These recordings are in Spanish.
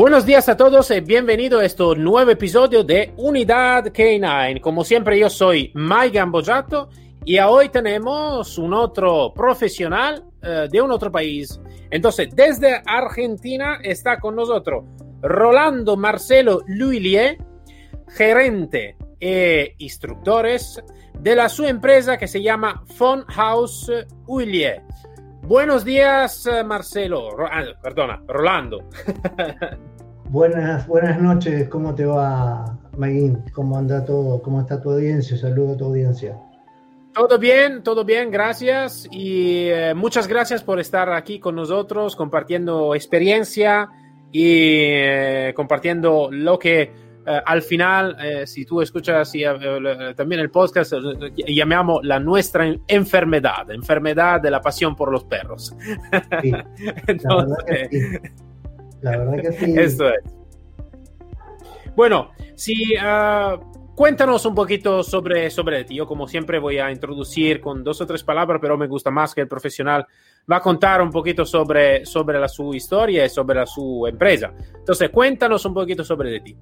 Buenos días a todos y bienvenido a este nuevo episodio de Unidad K9. Como siempre, yo soy Mike Gambojato y hoy tenemos un otro profesional eh, de un otro país. Entonces, desde Argentina está con nosotros Rolando Marcelo Luilier, gerente e instructores de la su empresa que se llama Phone House Huillier. Buenos días, Marcelo. Ah, perdona, Rolando. buenas, buenas noches. ¿Cómo te va, Maguín? ¿Cómo anda todo? ¿Cómo está tu audiencia? Saludo a tu audiencia. Todo bien, todo bien, gracias. Y eh, muchas gracias por estar aquí con nosotros, compartiendo experiencia y eh, compartiendo lo que eh, al final, eh, si tú escuchas eh, también el podcast, llamamos la nuestra enfermedad, enfermedad de la pasión por los perros. la, verdad que sí. Esto es. Bueno, si cuéntanos un poquito sobre, sobre ti. Yo, como siempre, voy a introducir con dos o tres palabras, pero me gusta más que el profesional va a contar un poquito sobre, sobre la, su historia y sobre la, su empresa. Entonces, cuéntanos un poquito sobre ti.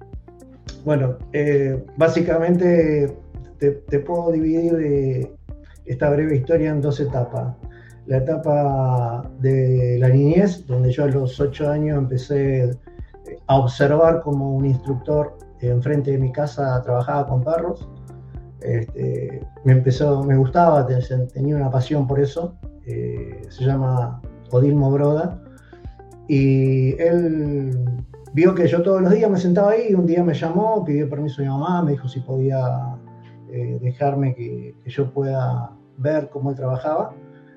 Bueno, eh, básicamente te, puedo dividir eh, esta breve historia en dos etapas. La etapa de la niñez, donde yo a los ocho años empecé eh, a observar como un instructor enfrente de mi casa trabajaba con perros. Este, me empezó, me gustaba, tenía una pasión por eso. se llama Odilmo Broda. Y él vio que yo todos los días me sentaba ahí, un día me llamó, pidió permiso a mi mamá, me dijo si podía eh, dejarme que, yo pueda ver cómo él trabajaba.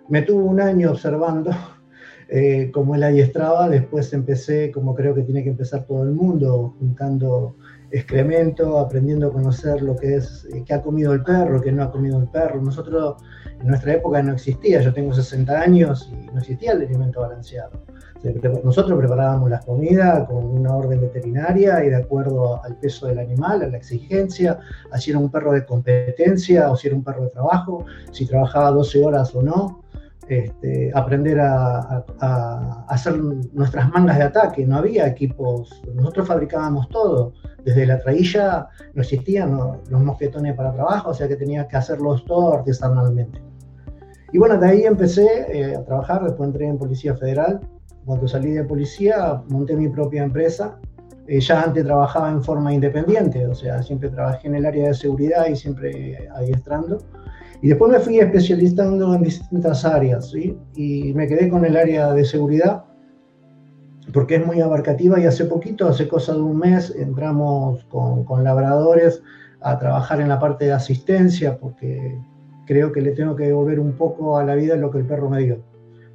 Me tuvo un año observando eh, cómo él adiestraba, después empecé, como creo que tiene que empezar todo el mundo, juntando excremento, aprendiendo a conocer lo que es, eh, qué ha comido el perro, qué no ha comido el perro. Nosotros, en nuestra época no existía, yo tengo 60 años y no existía el alimento balanceado. Nosotros preparábamos las comidas con una orden veterinaria y de acuerdo al peso del animal, a la exigencia, a si era un perro de competencia o si era un perro de trabajo, si trabajaba 12 horas o no. Este, aprender a, hacer nuestras mangas de ataque. No había equipos, nosotros fabricábamos todo. Desde la trailla no existían los mosquetones para trabajo, o sea que tenía que hacerlos todo artesanalmente. Y bueno, de ahí empecé eh, a trabajar, después entré en Policía Federal, cuando salí de policía, monté mi propia empresa. Eh, ya antes trabajaba en forma independiente, o sea, siempre trabajé en el área de seguridad y siempre adiestrando. Y después me fui especializando en distintas áreas, ¿sí? Y me quedé con el área de seguridad porque es muy abarcativa y hace poquito, hace cosa de un mes, entramos con, con labradores a trabajar en la parte de asistencia porque creo que le tengo que devolver un poco a la vida lo que el perro me dio.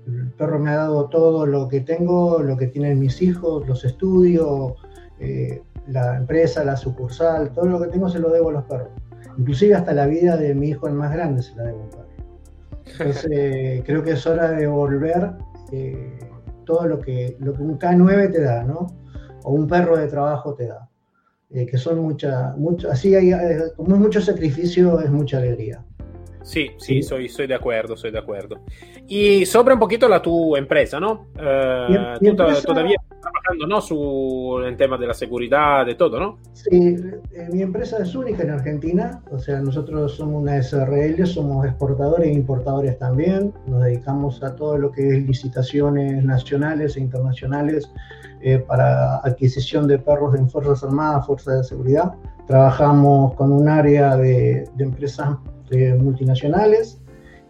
El perro me ha dado todo lo que tengo, lo que tienen mis hijos, los estudios, eh, la empresa, la sucursal, todo lo que tengo se lo debo a los perros. Inclusive hasta la vida de mi hijo el más grande se la debo un perro. Entonces creo que es hora de devolver eh, todo lo que, lo que un K9 te da, ¿no? O un perro de trabajo te da. Eh, que son muchas, mucho, así hay, como es mucho sacrificio, es mucha alegría. Soy, soy de acuerdo, soy de acuerdo. Y sobre un poquito la tu empresa, ¿no? Eh, tú todavía estás trabajando, ¿no? Su, el tema de la seguridad, de todo, ¿no? Sí, eh, mi empresa es única en Argentina, o sea, nosotros somos una SRL, somos exportadores e importadores también, nos dedicamos a todo lo que es licitaciones nacionales e internacionales eh, para adquisición de perros en Fuerzas Armadas, Fuerzas de Seguridad. Trabajamos con un área de, de empresas este, multinacionales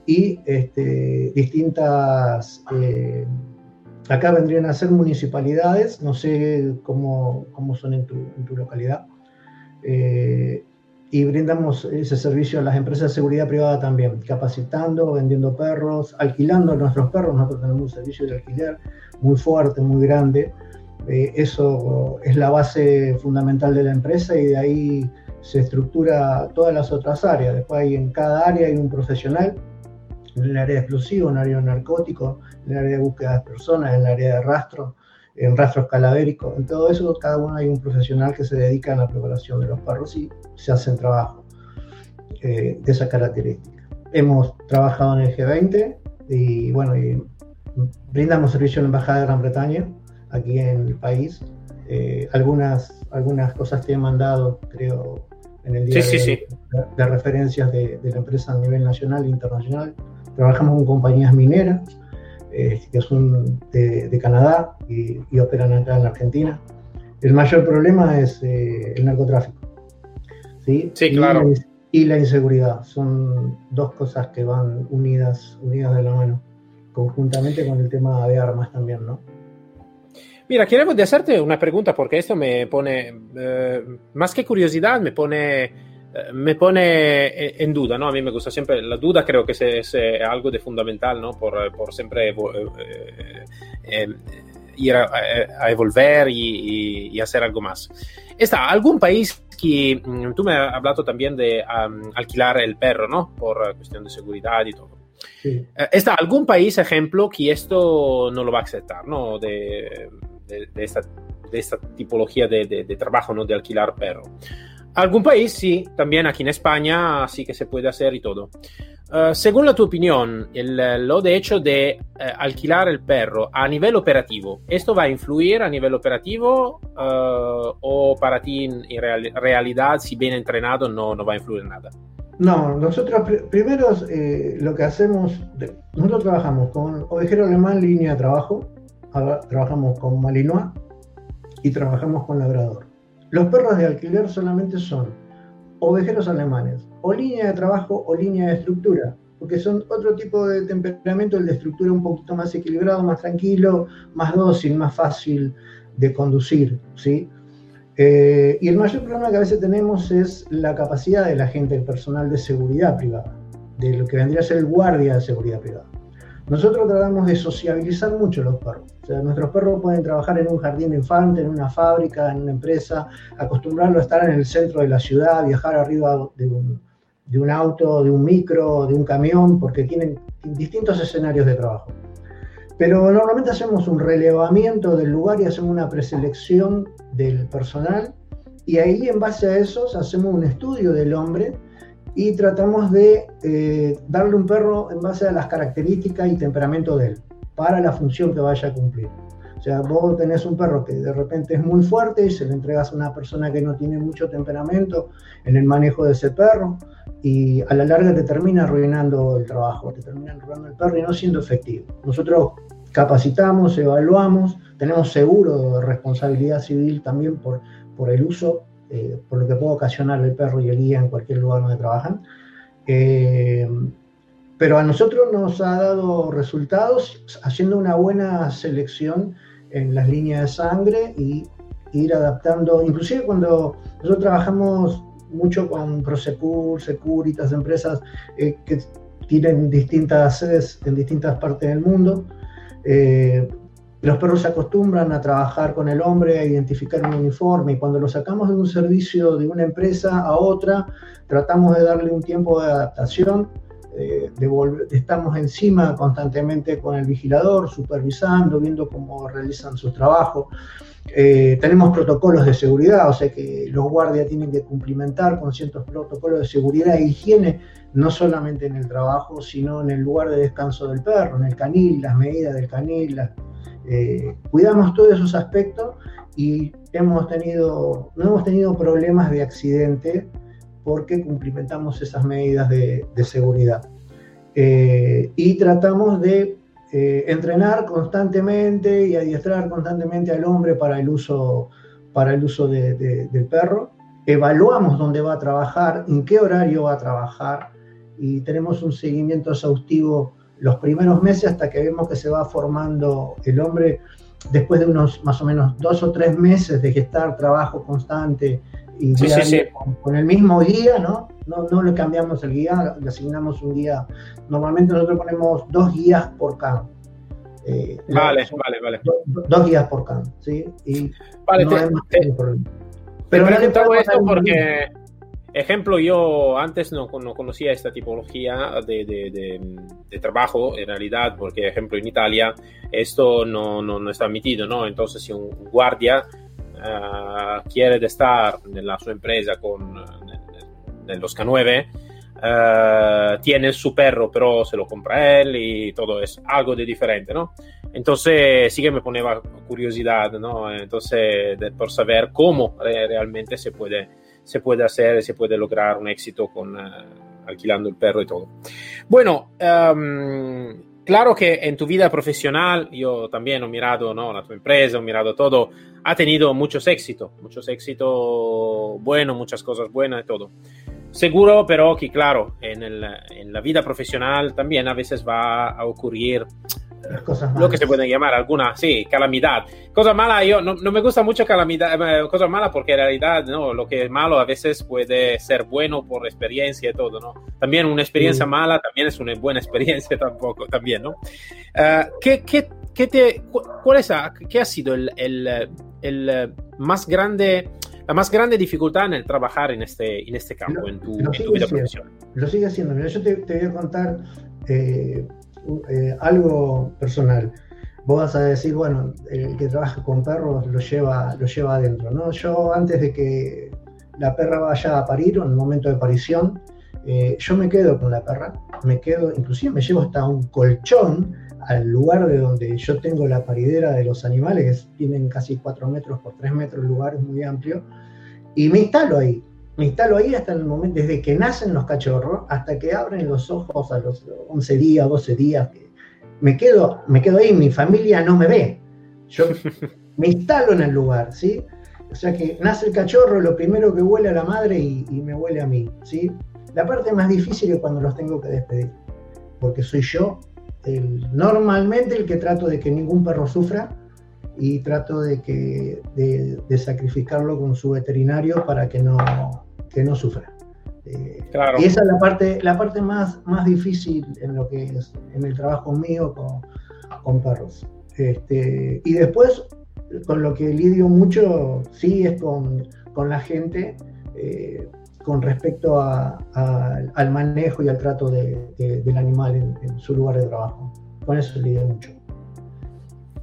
y este, distintas, eh, acá vendrían a ser municipalidades, no sé cómo, cómo son en tu, en tu localidad, eh, y brindamos ese servicio a las empresas de seguridad privada también, capacitando, vendiendo perros, alquilando nuestros perros, nosotros tenemos un servicio de alquiler muy fuerte, muy grande, Eh, eso es la base fundamental de la empresa y de ahí se estructura todas las otras áreas. Después hay, en cada área hay un profesional, en el área de explosivo, en el área de narcóticos, en el área de búsqueda de personas, en el área de rastro, en rastros calavéricos. En todo eso, cada uno hay un profesional que se dedica a la preparación de los perros y se hacen trabajo eh, de esa característica. Hemos trabajado en el G20 y bueno, brindamos servicio en la Embajada de Gran Bretaña, aquí en el país. Eh, algunas, algunas cosas que he mandado, creo, en el día de, referencias de, la empresa a nivel nacional e internacional. Trabajamos con compañías mineras, eh, que son de, Canadá y, operan acá en Argentina. El mayor problema es eh, el narcotráfico. ¿sí? sí, claro. Y, la inseguridad. Son dos cosas que van unidas, unidas de la mano, conjuntamente con el tema de armas también, ¿no? Mira, quiero hacerte una pregunta porque esto me pone, eh, más que curiosidad, me pone, eh, me pone en duda, ¿no? A mí me gusta siempre, la duda creo que es, algo de fundamental, ¿no? Por, por siempre eh, ir a, a evolver y, y, hacer algo más. ¿Está algún país que, mm, tú me has hablado también de alquilar el perro, ¿no? Por cuestión de seguridad y todo. Sí. ¿Está algún país, ejemplo, que esto no lo va a aceptar, ¿no? De, de, esta, de esta, tipología de, de, trabajo, ¿no? De alquilar perro. Algún país sí, también aquí en España sí que se puede hacer y todo. Uh, según la tu opinión, el, lo de hecho de uh, alquilar el perro a nivel operativo, ¿esto va a influir a nivel operativo uh, o para ti en, en real, realidad, si bien entrenado, no, no va a influir nada? No, nosotros pr primero eh, lo que hacemos, nosotros trabajamos con ovejero alemán línea de trabajo, trabajamos con Malinois y trabajamos con Labrador. Los perros de alquiler solamente son ovejeros alemanes, o línea de trabajo o línea de estructura, porque son otro tipo de temperamento, el de estructura un poquito más equilibrado, más tranquilo, más dócil, más fácil de conducir, ¿sí? Eh, y el mayor problema que a veces tenemos es la capacidad de la gente, el personal de seguridad privada, de lo que vendría a ser el guardia de seguridad privada. Nosotros tratamos de sociabilizar mucho los perros. O sea, nuestros perros pueden trabajar en un jardín de infante, en una fábrica, en una empresa, acostumbrarlo a estar en el centro de la ciudad, viajar arriba de un, de un auto, de un micro, de un camión, porque tienen distintos escenarios de trabajo. Pero normalmente hacemos un relevamiento del lugar y hacemos una preselección del personal y ahí en base a eso hacemos un estudio del hombre y tratamos de eh, darle un perro en base a las características y temperamento de él, para la función que vaya a cumplir. O sea, vos tenés un perro que de repente es muy fuerte y se le entregas a una persona que no tiene mucho temperamento en el manejo de ese perro y a la larga te termina arruinando el trabajo, te termina arruinando el perro y no siendo efectivo. Nosotros capacitamos, evaluamos, tenemos seguro de responsabilidad civil también por, por el uso eh, por lo que puede ocasionar el perro y el guía en cualquier lugar donde trabajan. Eh, pero a nosotros nos ha dado resultados haciendo una buena selección en las líneas de sangre y ir adaptando, inclusive cuando nosotros trabajamos mucho con Prosegur, Securitas, empresas eh, que tienen distintas sedes en distintas partes del mundo. Los perros se acostumbran a trabajar con el hombre, a identificar un uniforme y cuando lo sacamos de un servicio de una empresa a otra, tratamos de darle un tiempo de adaptación. Eh, estamos encima constantemente con el vigilador, supervisando, viendo cómo realizan su trabajo. Eh, tenemos protocolos de seguridad, o sea que los guardias tienen que cumplimentar con ciertos protocolos de seguridad e higiene, no solamente en el trabajo, sino en el lugar de descanso del perro, en el canil, las medidas del canil, las eh, cuidamos todos esos aspectos y hemos tenido, no hemos tenido problemas de accidente porque cumplimentamos esas medidas de, seguridad. Eh, y tratamos de eh, entrenar constantemente y adiestrar constantemente al hombre para el uso, para el uso del perro. Evaluamos dónde va a trabajar, en qué horario va a trabajar y tenemos un seguimiento exhaustivo los primeros meses hasta que vemos que se va formando el hombre después de unos más o menos dos o tres meses de gestar trabajo constante y Con, el mismo guía, ¿no? ¿no? No le cambiamos el guía, le asignamos un guía. Normalmente nosotros ponemos dos guías por can. Eh, vale, vale, vale. dos días por can, ¿sí? Y vale, no te, te, Pero te esto porque, ejemplo, yo antes no, no conocía esta tipología de, de, de, trabajo, en realidad, porque, ejemplo, en Italia esto no, no, no está admitido, ¿no? Entonces, si un guardia uh, quiere estar en la su empresa con en los K9, Uh, tiene su perro, pero se lo compra él y todo es algo de diferente, ¿no? Entonces sí que me poneva curiosidad, ¿no? Entonces, de, por saber cómo realmente se puede, se puede hacer, se puede lograr un éxito con uh, alquilando el perro y todo. Bueno, um, claro que en tu vida profesional, yo también he mirado, ¿no? La tu empresa, he mirado todo, ha tenido muchos éxitos, muchos éxitos buenos, muchas cosas buenas y todo. Seguro, pero que claro, en, la vida profesional también a veces va a ocurrir lo que se puede llamar alguna, sí, calamidad. Cosa mala, yo no, no me gusta mucho calamidad, eh, cosa mala porque en realidad no, lo que es malo a veces puede ser bueno por experiencia y todo, ¿no? También una experiencia mala también es una buena experiencia tampoco, también, ¿no? Uh, ¿qué, qué, qué, te, cuál es, qué ha sido el, el, el más grande la más grande dificultad en el trabajar en este, en este campo, lo, en, tu, en tu, vida profesional? Lo sigue haciendo. Mira, yo te, te voy a contar eh, eh, algo personal. Vos vas a decir, bueno, el que trabaja con perros lo lleva, lo lleva adentro, ¿no? Yo antes de que la perra vaya a parir o en el momento de parición, eh, yo me quedo con la perra, me quedo, inclusive me llevo hasta un colchón al lugar de donde yo tengo la paridera de los animales, que tienen casi 4 metros por 3 metros, el muy amplio, y me instalo ahí. Me instalo ahí hasta el momento, desde que nacen los cachorros hasta que abren los ojos a los 11 días, 12 días. Me quedo, me quedo ahí, mi familia no me ve. Yo me instalo en el lugar, ¿sí? O sea que nace el cachorro, lo primero que huele a la madre y, y me huele a mí, ¿sí? La parte más difícil es cuando los tengo que despedir, porque soy yo normalmente el que trato de que ningún perro sufra y trato de, que, de, sacrificarlo con su veterinario para que no, que no sufra. Eh, y esa es la parte, la parte más, más difícil en lo que es en el trabajo mío con, con perros. Este, y después, con lo que lidio mucho, sí es con, con la gente, eh, con respecto al manejo y al trato del animal en, su lugar de trabajo. Con eso se lidia mucho.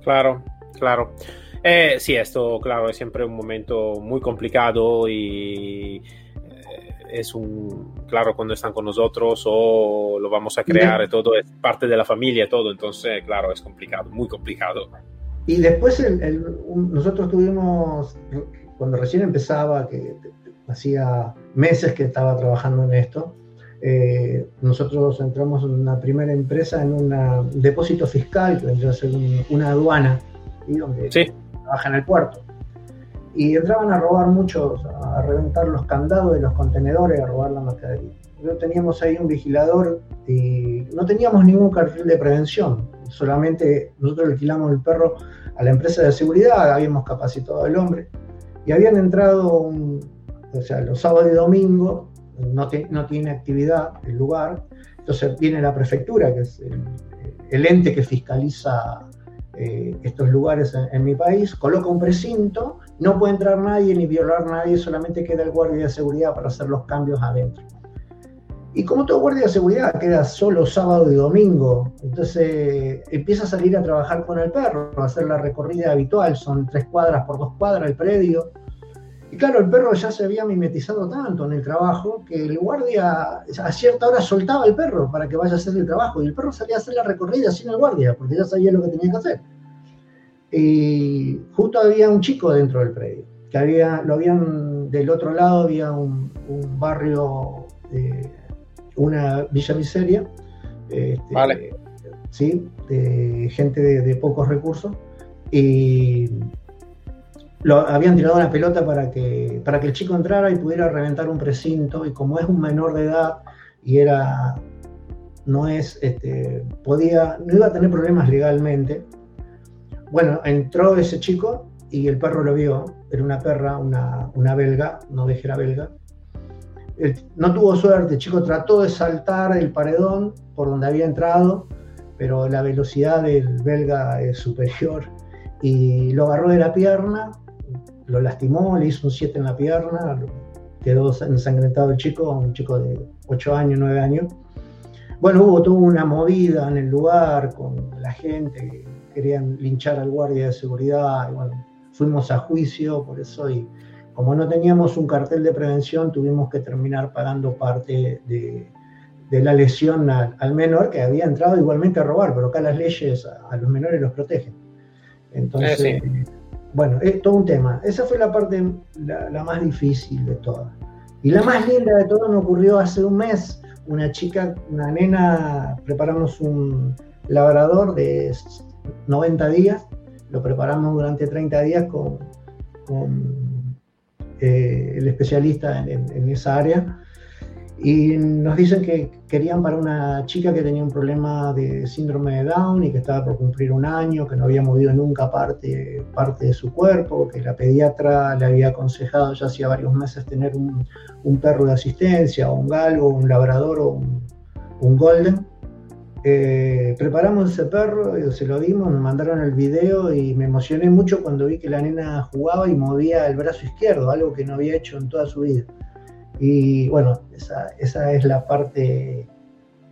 Claro, claro. Eh, sí, esto, claro, es siempre un momento muy complicado y es un, claro, cuando están con nosotros o lo vamos a crear, todo es parte de la familia, todo, entonces, claro, es complicado, muy complicado. Y después nosotros tuvimos, cuando recién empezaba, que hacía meses que estaba trabajando en esto. Eh, nosotros entramos en una primera empresa en un depósito fiscal, que vendría a ser una aduana, ¿sí? donde trabaja en el puerto. Y entraban a robar muchos, a reventar los candados de los contenedores, a robar la mercadería. Nosotros teníamos ahí un vigilador y no teníamos ningún cartel de prevención, solamente nosotros alquilamos el perro a la empresa de seguridad, habíamos capacitado al hombre. Y habían entrado un, o sea, los sábados y domingos no, no tiene actividad el lugar, entonces viene la prefectura, que es el, ente que fiscaliza eh, estos lugares en, mi país, coloca un precinto, no puede entrar nadie ni violar nadie, solamente queda el guardia de seguridad para hacer los cambios adentro. Y como todo guardia de seguridad queda solo sábado y domingo, entonces empieza a salir a trabajar con el perro, a hacer la recorrida habitual, son tres cuadras por dos cuadras el predio, y claro, el perro ya se había mimetizado tanto en el trabajo que el guardia a cierta hora soltaba el perro para que vaya a hacer el trabajo y el perro salía a hacer la recorrida sin el guardia porque ya sabía lo que tenía que hacer. Y justo había un chico dentro del predio, que había, lo habían, del otro lado había un, barrio, una villa miseria, este, ¿sí? de gente de, de pocos recursos, y lo, habían tirado una pelota para que, para que el chico entrara y pudiera reventar un precinto, y como es un menor de edad y era, no es, este, podía, no iba a tener problemas legalmente, bueno, entró ese chico y el perro lo vio, era una perra, una, una belga, no dejera belga, no tuvo suerte, el chico trató de saltar el paredón por donde había entrado pero la velocidad del belga es superior. Y lo agarró de la pierna, lo lastimó, le hizo un 7 en la pierna, quedó ensangrentado el chico, un chico de 8 años, 9 años. Bueno, hubo tuvo una movida en el lugar con la gente, querían linchar al guardia de seguridad, y bueno, fuimos a juicio por eso y como no teníamos un cartel de prevención, tuvimos que terminar pagando parte de, la lesión al, menor que había entrado igualmente a robar, pero acá las leyes a, los menores los protegen. Entonces, eh, bueno, es todo un tema. Esa fue la parte la, más difícil de todas. Y la más linda de todo me ocurrió hace un mes. Una chica, una nena, preparamos un labrador de 90 días, lo preparamos durante 30 días con eh, el especialista en, esa área, y nos dicen que querían para una chica que tenía un problema de síndrome de Down y que estaba por cumplir un año, que no había movido nunca parte, parte de su cuerpo, que la pediatra le había aconsejado ya hacía varios meses tener un, perro de asistencia, o un galgo, un labrador o un golden eh, preparamos ese perro, se lo dimos, nos mandaron el video y me emocioné mucho cuando vi que la nena jugaba y movía el brazo izquierdo, algo que no había hecho en toda su vida. Y bueno, esa, es la parte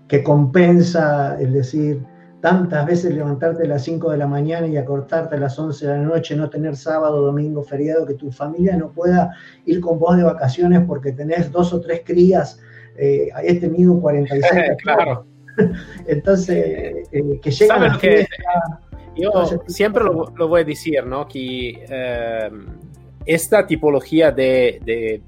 que compensa el decir tantas veces levantarte a las 5 de la mañana y acortarte a las 11 de la noche, no tener sábado, domingo, feriado, que tu familia no pueda ir con vos de vacaciones porque tenés dos o tres crías, eh, he tenido 46 claro. Entonces, eh, que llega que Yo siempre lo, voy a decir, ¿no? Que em, esta tipología de,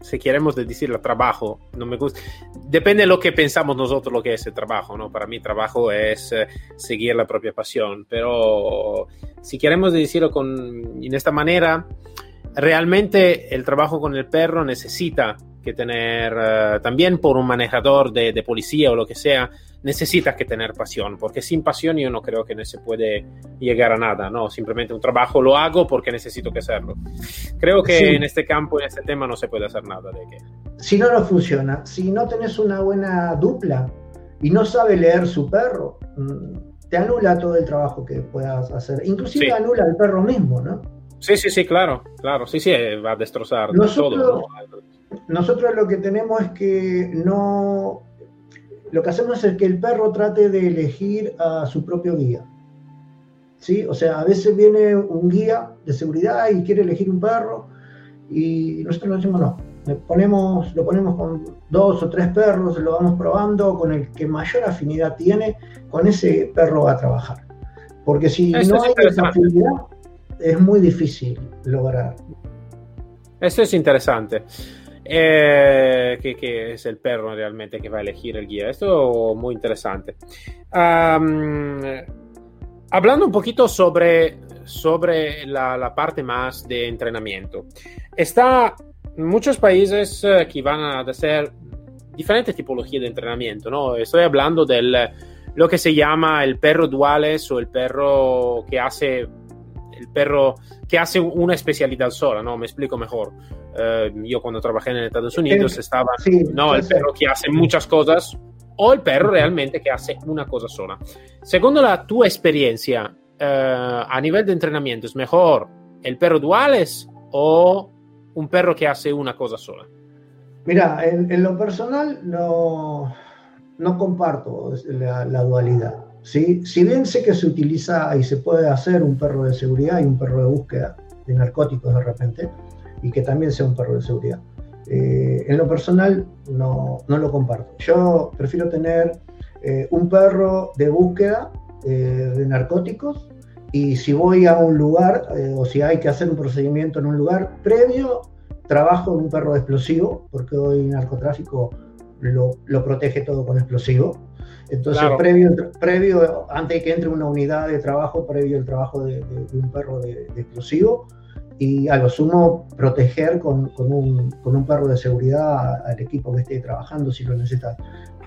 si queremos decir el trabajo, no me gusta. Depende de lo que pensamos nosotros lo que es el trabajo, ¿no? Para mí trabajo es eh, seguir la propia pasión, pero si queremos decirlo con, en esta manera, realmente el trabajo con el perro necesita que tener, eh, también por un manejador de, de, policía o lo que sea, necesitas que tener pasión, porque sin pasión yo no creo que no se puede llegar a nada, ¿no? Simplemente un trabajo lo hago porque necesito que hacerlo. Creo que en este campo, en este tema, no se puede hacer nada de que... Si no, no funciona. Si no tenés una buena dupla y no sabe leer su perro, mm, te anula todo el trabajo que puedas hacer. Inclusive anula al perro mismo, ¿no? Sí, sí, sí, claro, claro, sí, sí, va a destrozar todo. Nosotros lo que tenemos es que no lo que hacemos es que el perro trate de elegir a su propio guía. ¿Sí? O sea, a veces viene un guía de seguridad y quiere elegir un perro y nosotros le decimos no. Le ponemos, lo ponemos con dos o tres perros, lo vamos probando, con el que mayor afinidad tiene, con ese perro va a trabajar. Porque si no hay esa afinidad, es muy difícil lograr. Eso es interesante. Eh, que, es el perro realmente que va a elegir el guía. Esto es muy interesante. hablando un poquito sobre, sobre la, parte más de entrenamiento. Está muchos países eh, que van a hacer diferentes tipologías de entrenamiento, ¿no? Estoy hablando del lo que se llama el perro duales o el perro que hace el perro que hace una especialidad sola, ¿no? Me explico mejor. Eh, yo cuando trabajé en Estados Unidos estaba, no, el perro que hace muchas cosas o el perro realmente que hace una cosa sola. Segundo la tu experiencia eh, a nivel de entrenamiento, ¿es mejor el perro duales o un perro que hace una cosa sola? Mira, en, lo personal no, no comparto la, dualidad. ¿Sí? Si bien sé que se utiliza y se puede hacer un perro de seguridad y un perro de búsqueda de narcóticos de repente, y que también sea un perro de seguridad. Eh, en lo personal no, no, lo comparto. Yo prefiero tener eh, un perro de búsqueda eh, de narcóticos y si voy a un lugar o si hay que hacer un procedimiento en un lugar previo, trabajo en un perro de explosivo, porque hoy narcotráfico lo, lo protege todo con explosivo. Entonces, previo, previo, antes de que entre una unidad de trabajo, previo el trabajo de, un perro de, de explosivo, y a lo sumo proteger con, con, un, con, un, perro de seguridad al equipo que esté trabajando si lo necesita.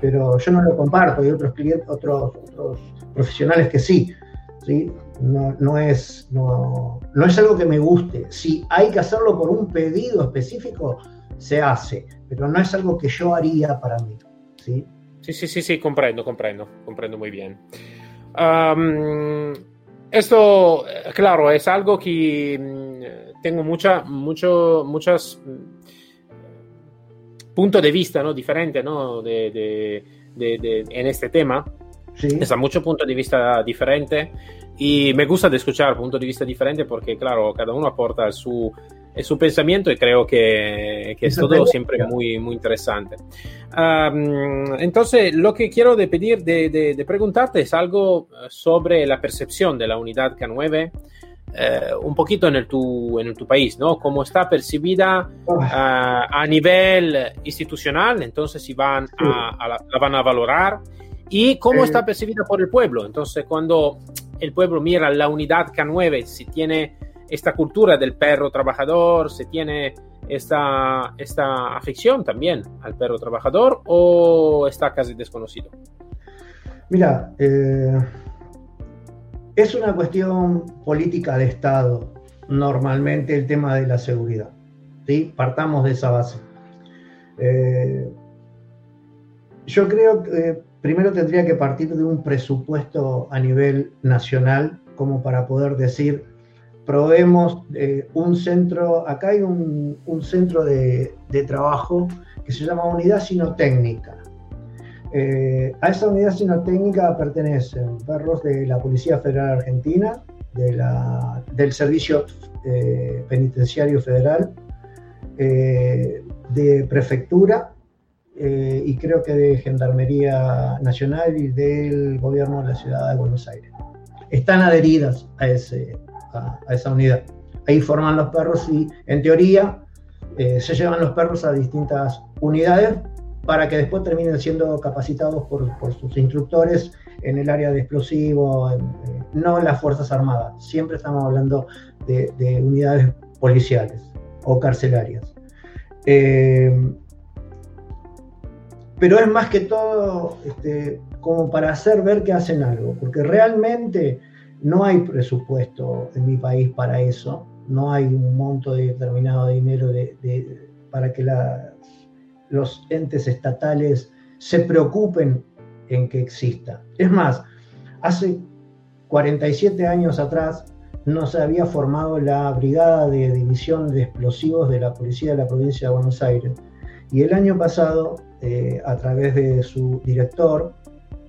Pero yo no lo comparto, hay otros clientes, otros, otros profesionales que sí. ¿sí? No, no, es, no, no es algo que me guste. Si hay que hacerlo por un pedido específico, se hace, pero no es algo que yo haría para mí. ¿sí? Sí, sí, sí, sí, comprendo, comprendo, comprendo muy bien. esto, claro, es algo que mm, tengo mucha, mucho, muchas mm, puntos de vista ¿no? diferentes ¿no? De, de, de, en este tema. Sí. Es a muchos puntos de vista diferentes y me gusta de escuchar puntos de vista diferentes porque, claro, cada uno aporta su, su pensamiento y creo que, que es todo siempre muy, muy interesante. Um, entonces, lo que quiero de pedir, de, de, de, preguntarte es algo sobre la percepción de la unidad K9. Eh, un poquito en el, tu, en el tu país, ¿no? Cómo está percibida uh, a nivel institucional, entonces si van a, a la, la, van a valorar, y cómo eh, está percibida por el pueblo. Entonces, cuando el pueblo mira la unidad K9, si tiene esta cultura del perro trabajador, si tiene esta, esta afición también al perro trabajador o está casi desconocido? Mira, eh, es una cuestión política de Estado, normalmente el tema de la seguridad. ¿sí? Partamos de esa base. Eh, yo creo que primero tendría que partir de un presupuesto a nivel nacional como para poder decir, probemos eh, un centro, acá hay un, centro de, trabajo que se llama Unidad Sinotécnica. Eh, a esa unidad sinotécnica pertenecen perros de la Policía Federal Argentina, del Servicio eh, Penitenciario Federal, de Prefectura, eh, y creo que de Gendarmería Nacional y del Gobierno de la Ciudad de Buenos Aires. Están adheridas a, ese, a, esa unidad. Ahí forman los perros y, en teoría, eh, se llevan los perros a distintas unidades para que después terminen siendo capacitados por, por sus instructores en el área de explosivos, no en las Fuerzas Armadas. Siempre estamos hablando de, de unidades policiales o carcelarias. Eh, pero es más que todo este, como para hacer ver que hacen algo, porque realmente no hay presupuesto en mi país para eso, no hay un monto de determinado dinero de, para que los entes estatales se preocupen en que exista. Es más, hace 47 años atrás no se había formado la Brigada de División de Explosivos de la Policía de la Provincia de Buenos Aires. Y el año pasado eh, a través de su director,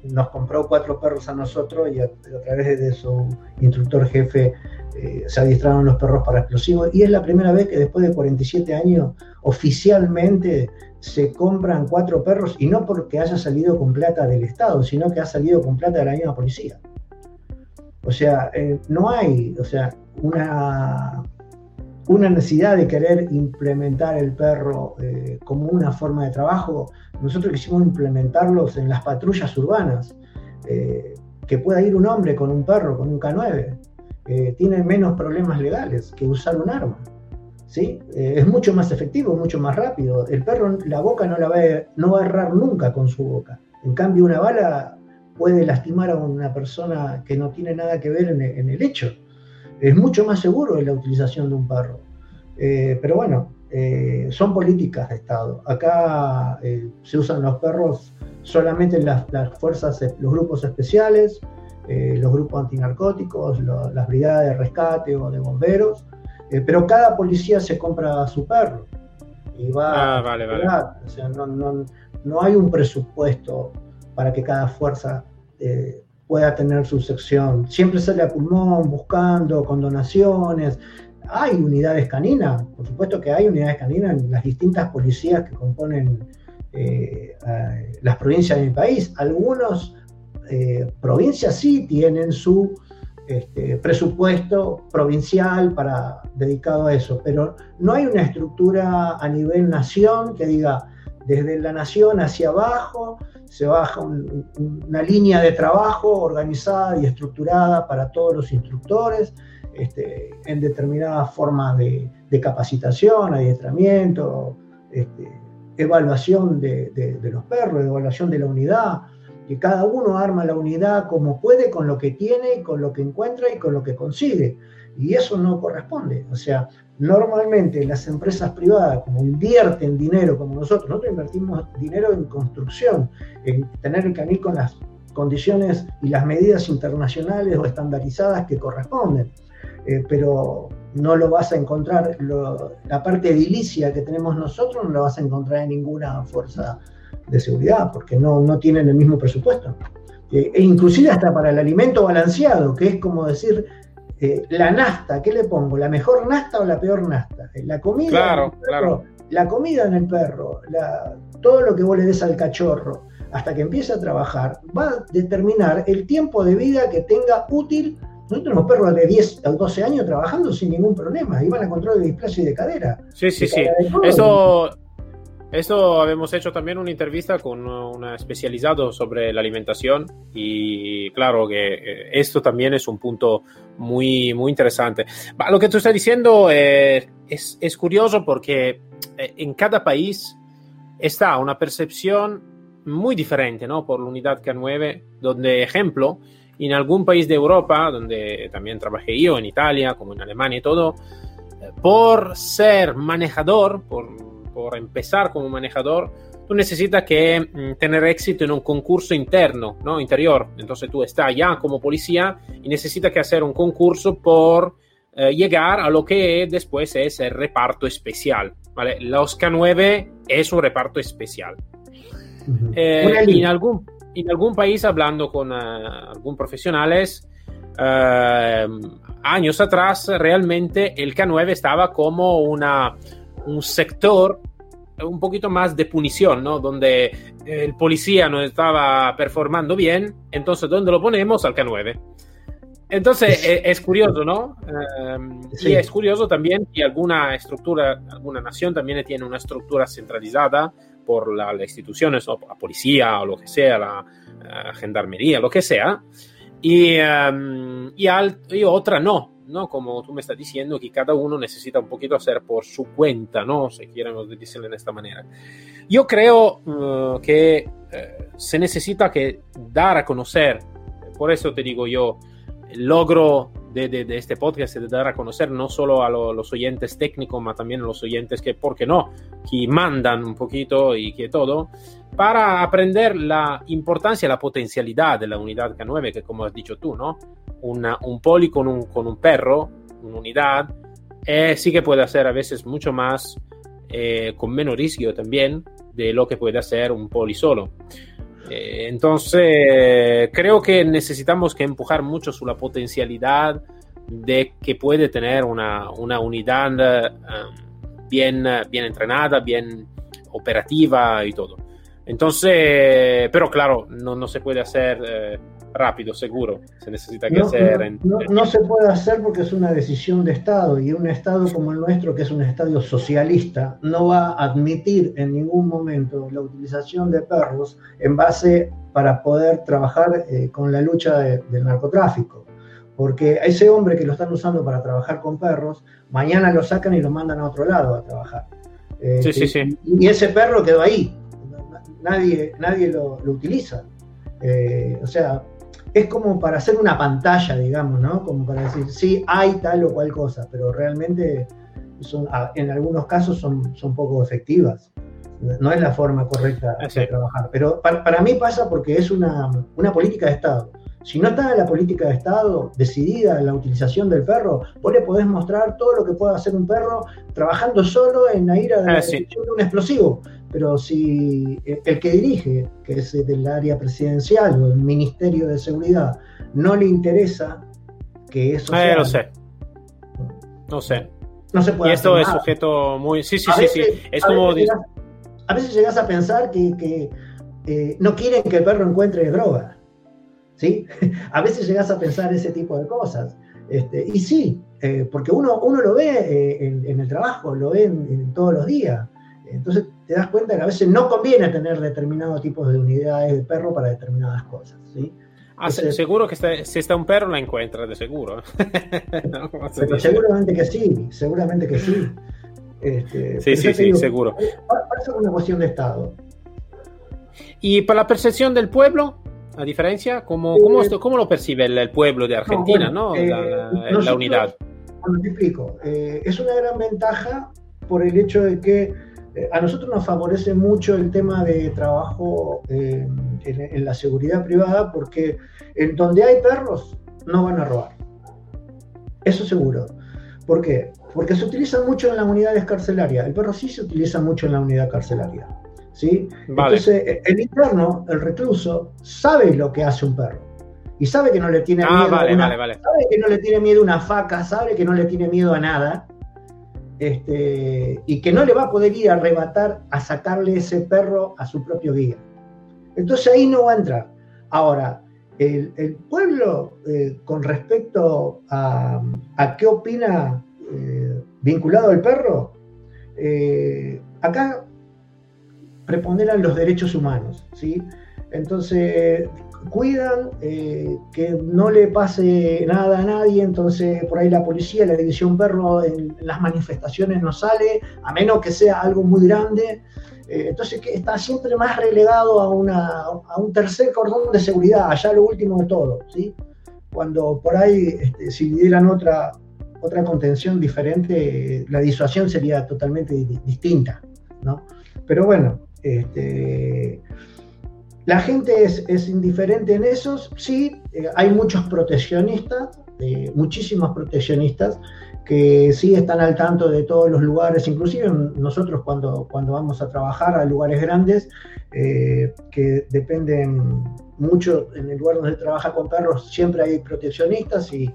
nos compró cuatro perros a nosotros y a, través de su instructor jefe eh, se adiestraron los perros para explosivos. Y es la primera vez que después de 47 años oficialmente se compran cuatro perros y no porque haya salido con plata del Estado, sino que ha salido con plata de la misma policía. O sea, eh, no hay, o sea, una una necesidad de querer implementar el perro eh, como una forma de trabajo, nosotros quisimos implementarlos en las patrullas urbanas, eh, que pueda ir un hombre con un perro, con un K9, eh, tiene menos problemas legales que usar un arma. ¿sí? es mucho más efectivo, mucho más rápido. El perro, la boca no, la va, a, no va a errar nunca con su boca. En cambio, una bala puede lastimar a una persona que no tiene nada que ver en el hecho es mucho más seguro la utilización de un perro. Eh, pero bueno, eh, son políticas de Estado. Acá eh, se usan los perros solamente en las, fuerzas, los grupos especiales, los grupos antinarcóticos, las brigadas de rescate o de bomberos, pero cada policía se compra su perro. Y va ah, vale, vale. O sea, no, no, no, hay un presupuesto para que cada fuerza pueda tener su sección. Siempre sale a pulmón buscando con donaciones. Hay unidades caninas, por supuesto que hay unidades caninas en las distintas policías que componen eh, las provincias de mi país. Algunas eh, provincias sí tienen su este, presupuesto provincial para, dedicado a eso, pero no hay una estructura a nivel nación que diga desde la nación hacia abajo se baja una línea de trabajo organizada y estructurada para todos los instructores este, en determinadas formas de, capacitación, adiestramiento, este, evaluación de, los perros, evaluación de la unidad, que cada uno arma la unidad como puede, con lo que tiene, con lo que encuentra y con lo que consigue. Y eso no corresponde. O sea, Normalmente las empresas privadas, como invierten dinero como nosotros, nosotros invertimos dinero en construcción, en tener el canil con las condiciones y las medidas internacionales o estandarizadas que corresponden. Eh, pero no lo vas a encontrar, la parte edilicia que tenemos nosotros no lo vas a encontrar en ninguna fuerza de seguridad, porque no, no tienen el mismo presupuesto. Eh, e inclusive hasta para el alimento balanceado, que es como decir, eh, la nasta, ¿qué le pongo? ¿La mejor nasta o la peor nasta? La comida, claro, claro. la comida en el perro, todo lo que vos le des al cachorro, hasta que empiece a trabajar, va a determinar el tiempo de vida que tenga útil nosotros tenemos perros de 10 o 12 años trabajando sin ningún problema, iban a control de displasia y de cadera. Sí, sí, sí. Eso, eso habíamos hecho también una entrevista con un especializado sobre la alimentación y claro que eh, esto también es un punto muy, muy interesante. Lo que tú estás diciendo eh, es, es, curioso porque eh, en cada país está una percepción muy diferente ¿no? por la unidad K9, donde, ejemplo, en algún país de Europa, donde también trabajé yo, en Italia, como en Alemania y todo, por ser manejador, por, por empezar como manejador, tú necesitas que mm, tener éxito en un concurso interno, ¿no? Interior. Entonces tú estás ya como policía y necesitas que hacer un concurso por eh, llegar a lo que después es el reparto especial, ¿vale? La Oscar 9 es un reparto especial. eh, en algún en algún país hablando con uh, algún profesionales, uh, años atrás realmente el K9 estaba como una, un sector un poquito más de punición, ¿no? Donde el policía no estaba performando bien, entonces ¿dónde lo ponemos? Al K9. Entonces es, es curioso, ¿no? Um, sí. Y es curioso también que alguna estructura, alguna nación también tiene una estructura centralizada por las la instituciones, o la policía o lo que sea, la, la gendarmería, lo que sea, y, um, y, al, y, otra no, ¿no? Como tú me estás diciendo, que cada uno necesita un poquito hacer por su cuenta, ¿no? Si quieren decirlo de esta manera. Yo creo uh, que uh, se necesita que dar a conocer, por eso te digo yo, el logro de, de, este podcast de dar a conocer no solo a lo, los oyentes técnicos, pero también a los oyentes que, ¿por qué no?, que mandan un poquito y que todo, para aprender la importancia la potencialidad de la unidad K9, que como has dicho tú, ¿no? Un poli con un, perro, una unidad, eh, sí que puede hacer a veces mucho más, eh, con menos riesgo también, de lo que puede hacer un poli solo. Eh, entonces, creo que necesitamos que empujar mucho sobre la potencialidad de que puede tener una, unidad um, bien, entrenada, bien operativa y todo. Entonces, pero claro, no, se puede hacer eh, rápido, seguro. Se necesita que no, hacer. En... No, no, se puede hacer porque es una decisión de Estado y un Estado como el nuestro, que es un Estado socialista, no va a admitir en ningún momento la utilización de perros en base para poder trabajar eh, con la lucha de, del narcotráfico. Porque a ese hombre que lo están usando para trabajar con perros, mañana lo sacan y lo mandan a otro lado a trabajar. Eh, sí, sí, sí. Y, ese perro quedó ahí, nadie, nadie lo, lo utiliza. Eh, o sea, es como para hacer una pantalla, digamos, ¿no? Como para decir, sí, hay tal o cual cosa, pero realmente son, en algunos casos son, son poco efectivas. No es la forma correcta de trabajar. Pero para, para, mí pasa porque es una, una política de Estado. Si no está la política de Estado decidida en la utilización del perro, vos le podés mostrar todo lo que pueda hacer un perro trabajando solo en la ira de, ah, sí. de un explosivo pero si el que dirige, que es del área presidencial o el Ministerio de Seguridad, no le interesa que eso eh, sea... No sé. No sé. No se puede y esto es nada. sujeto muy... Sí, sí, a sí, veces, sí. Es a como... Veces llegas, a veces llegas a pensar que, que eh, no quieren que el perro encuentre droga. ¿Sí? a veces llegas a pensar ese tipo de cosas. Este, y sí, eh, porque uno, uno lo ve eh, en, en, el trabajo, lo ve en, en todos los días. Entonces te das cuenta que a veces no conviene tener determinados tipos de unidades de perro para determinadas cosas. ¿sí? Ah, Entonces, seguro que está, si está un perro la encuentra, de seguro. no, pero seguramente que sí, seguramente que sí. Este, sí, sí, sí, digo, seguro. Parece una cuestión de Estado. ¿Y para la percepción del pueblo? A diferencia, ¿cómo, eh, cómo, lo percibe el, el, pueblo de Argentina, no? Bueno, ¿no? Eh, la, nosotros, la, unidad. Bueno, te explico. Eh, es una gran ventaja por el hecho de que eh, a nosotros nos favorece mucho el tema de trabajo eh, en, la seguridad privada porque en donde hay perros no van a robar. Eso seguro. ¿Por qué? Porque se utiliza mucho en las unidades carcelarias. El perro sí se utiliza mucho en la unidad carcelaria. ¿sí? Entonces, e, el interno, el recluso, sabe lo que hace un perro. Y sabe que no le tiene ah, miedo una, sabe que no le tiene miedo a una faca, sabe que no le tiene miedo a nada este, y que no le va a poder ir a arrebatar, a sacarle ese perro a su propio guía. Entonces ahí no va a entrar. Ahora, el, pueblo, eh, con respecto a, qué opina eh, vinculado al perro, eh, acá preponderan los derechos humanos, ¿sí? Entonces, cuidan eh, que no le pase nada a nadie, entonces por ahí la policía, la división perro en, las manifestaciones no sale, a menos que sea algo muy grande. Eh, entonces que está siempre más relegado a, una, a un tercer cordón de seguridad, allá lo último de todo, ¿sí? Cuando por ahí, este, si dieran otra, otra contención diferente, la disuasión sería totalmente distinta, ¿no? Pero bueno, este, la gente es, indiferente en esos, sí, eh, hay muchos proteccionistas, eh, muchísimos proteccionistas que sí están al tanto de todos los lugares, inclusive nosotros cuando, cuando vamos a trabajar a lugares grandes eh, que dependen mucho, en el lugar donde se trabaja con perros siempre hay proteccionistas y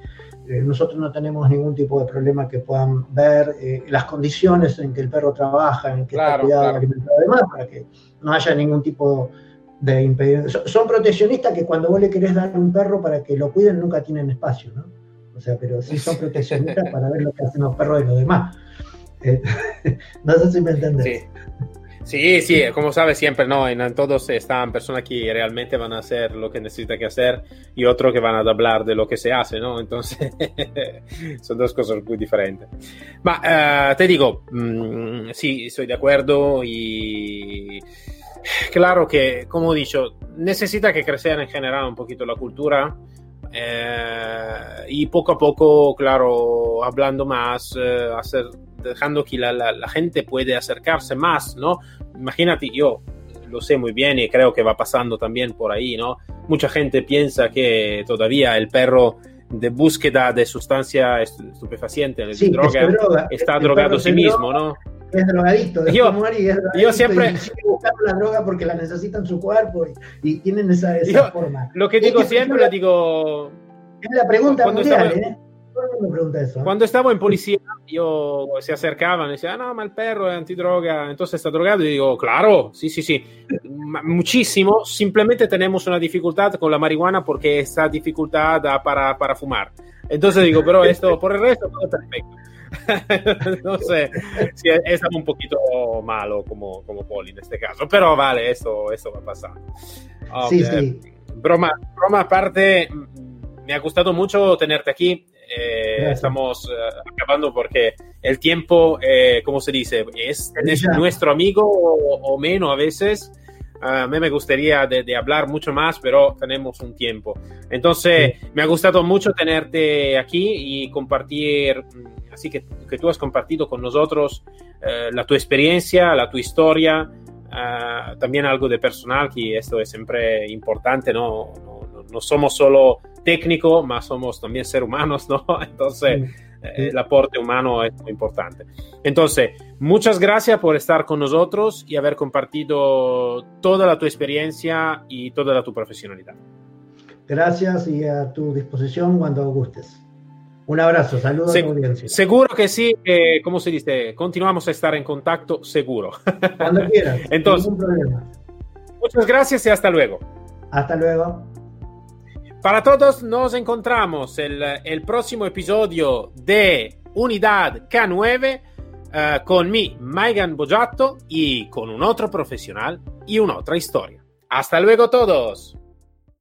nosotros no tenemos ningún tipo de problema que puedan ver las condiciones en que el perro trabaja, en que está cuidado, alimentado, además, para que no haya ningún tipo de de Son proteccionistas que cuando vos le querés dar un perro para que lo cuiden nunca tienen espacio, ¿no? O sea, pero sí son proteccionistas para ver lo que hacen los perros de los demás. Eh, no sé si me entendés. Sí. Sí, como sabes siempre, ¿no? En, todos están personas que realmente van a hacer lo que necesitan que hacer y otros que van a hablar de lo que se hace, ¿no? Entonces, son dos cosas muy diferentes. Ma, uh, te digo, mmm, sí, estoy de acuerdo y Claro que, como he dicho, necesita que crecer en general un poquito la cultura eh, y poco a poco, claro, hablando más, eh, hacer, dejando que la, la, gente puede acercarse más, ¿no? Imagínate, yo lo sé muy bien y creo que va pasando también por ahí, ¿no? Mucha gente piensa que todavía el perro de búsqueda de sustancia estupefaciente, de droga, está drogado a sí mismo, ¿no? Es drogadito, yo, yo siempre buscando la droga porque la necesitan su cuerpo y, tienen esa, esa forma. Lo que digo siempre, le digo. Es la pregunta cuando mundial, estaba, ¿eh? Pregunta eso, ¿eh? Cuando estaba en policía, yo se acercaban y decían, ah, no, ma el perro es antidroga, entonces está drogado. Y digo, claro, sí, sí, sí, muchísimo. Simplemente tenemos una dificultad con la marihuana porque esa dificultad para, para fumar. Entonces digo, pero esto, por el resto, todo perfecto. no sé si es un poquito malo como, como Poli en este caso, pero vale, eso, eso va a pasar. Sí, sí. Broma, broma aparte, me ha gustado mucho tenerte aquí. Eh, estamos eh, acabando porque el tiempo, eh, como se dice, es, nuestro amigo o, menos a veces. A mí me gustaría de, hablar mucho más, pero tenemos un tiempo. Entonces, me ha gustado mucho tenerte aquí y compartir mm, así que, que tú has compartido con nosotros eh, la tu experiencia, la tu historia, uh, también algo de personal, que esto es siempre importante, ¿no? No, no, somos solo técnicos, más somos también seres humanos, ¿no? Entonces, eh, el aporte humano es muy importante. Entonces, muchas gracias por estar con nosotros y haber compartido toda la tu experiencia y toda la tu profesionalidad. Gracias y a tu disposición cuando gustes. Un abrazo, saludos a la audiencia. Seguro que sí, eh, ¿cómo se dice? Continuamos a estar en contacto, seguro. Cuando quieras, Entonces, ningún problema. Muchas gracias y hasta luego. Hasta luego. Para todos, nos encontramos el, el próximo episodio de Unidad K9 uh, con mi, Maigan Bojato, y con un otro profesional y una otra historia. Hasta luego todos.